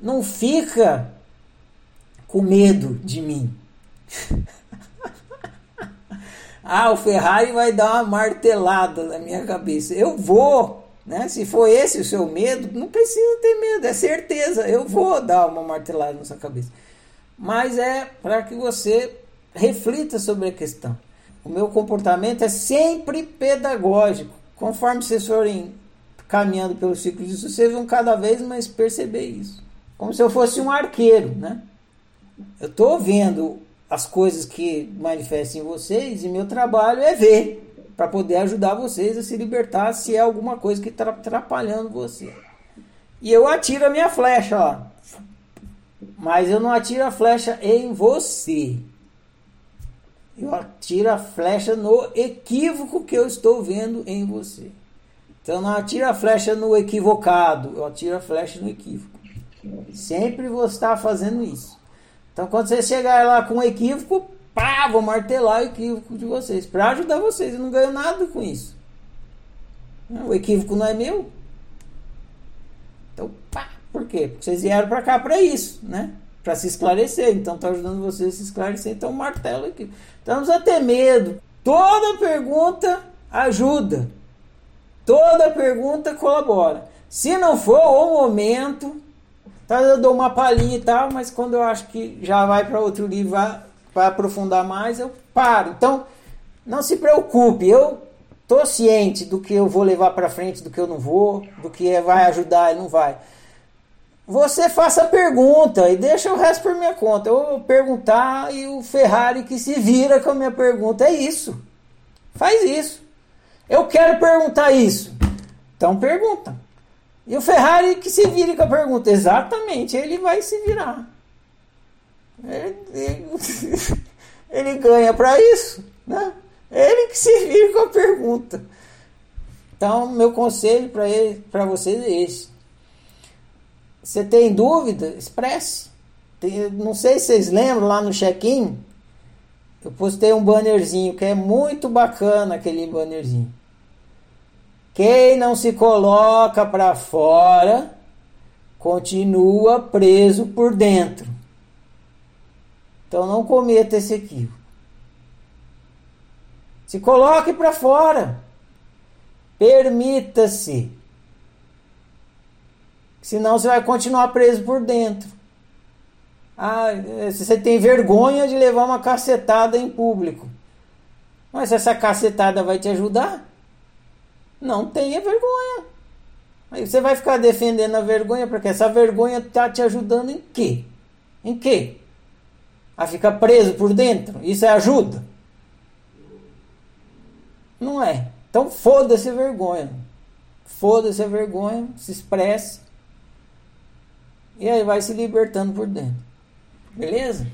não fica com medo de mim. ah, o Ferrari vai dar uma martelada na minha cabeça. Eu vou, né? Se for esse o seu medo, não precisa ter medo, é certeza. Eu vou dar uma martelada na sua cabeça. Mas é para que você reflita sobre a questão. O meu comportamento é sempre pedagógico. Conforme vocês forem caminhando pelo ciclo disso, vocês vão cada vez mais perceber isso. Como se eu fosse um arqueiro, né? Eu estou vendo as coisas que manifestam em vocês e meu trabalho é ver para poder ajudar vocês a se libertar se é alguma coisa que está atrapalhando você. E eu atiro a minha flecha, ó. Mas eu não atiro a flecha em você. Eu atiro a flecha no equívoco que eu estou vendo em você. Então eu não atiro a flecha no equivocado, eu atiro a flecha no equívoco. Sempre vou estar fazendo isso. Então quando você chegar lá com um equívoco, pá, vou martelar o equívoco de vocês para ajudar vocês. Eu não ganho nada com isso. O equívoco não é meu. Então, pá, por quê? Porque vocês vieram para cá para isso, né? Para se esclarecer. Então está ajudando vocês a se esclarecer. Então martelo aqui. Não precisa ter medo. Toda pergunta ajuda. Toda pergunta colabora. Se não for o momento, Tá, eu dou uma palhinha e tal, mas quando eu acho que já vai para outro livro, vai, aprofundar mais, eu paro. Então, não se preocupe, eu tô ciente do que eu vou levar para frente, do que eu não vou, do que vai ajudar e não vai. Você faça a pergunta e deixa o resto por minha conta. Eu perguntar e o Ferrari que se vira com a minha pergunta. É isso. Faz isso. Eu quero perguntar isso. Então pergunta. E o Ferrari que se vire com a pergunta. Exatamente, ele vai se virar. Ele, ele, ele ganha para isso. Né? Ele que se vire com a pergunta. Então, meu conselho para vocês é esse. Você tem dúvida? Expresse. Tem, não sei se vocês lembram lá no check-in. Eu postei um bannerzinho que é muito bacana aquele bannerzinho. Quem não se coloca para fora continua preso por dentro. Então não cometa esse equívoco. Se coloque para fora. Permita-se. Senão você vai continuar preso por dentro. Ah, você tem vergonha de levar uma cacetada em público. Mas essa cacetada vai te ajudar? Não tenha vergonha. Aí você vai ficar defendendo a vergonha, porque essa vergonha está te ajudando em quê? Em quê? A ficar preso por dentro? Isso é ajuda? Não é. Então foda-se a vergonha. Foda-se a vergonha, se expresse. E aí vai se libertando por dentro. Beleza?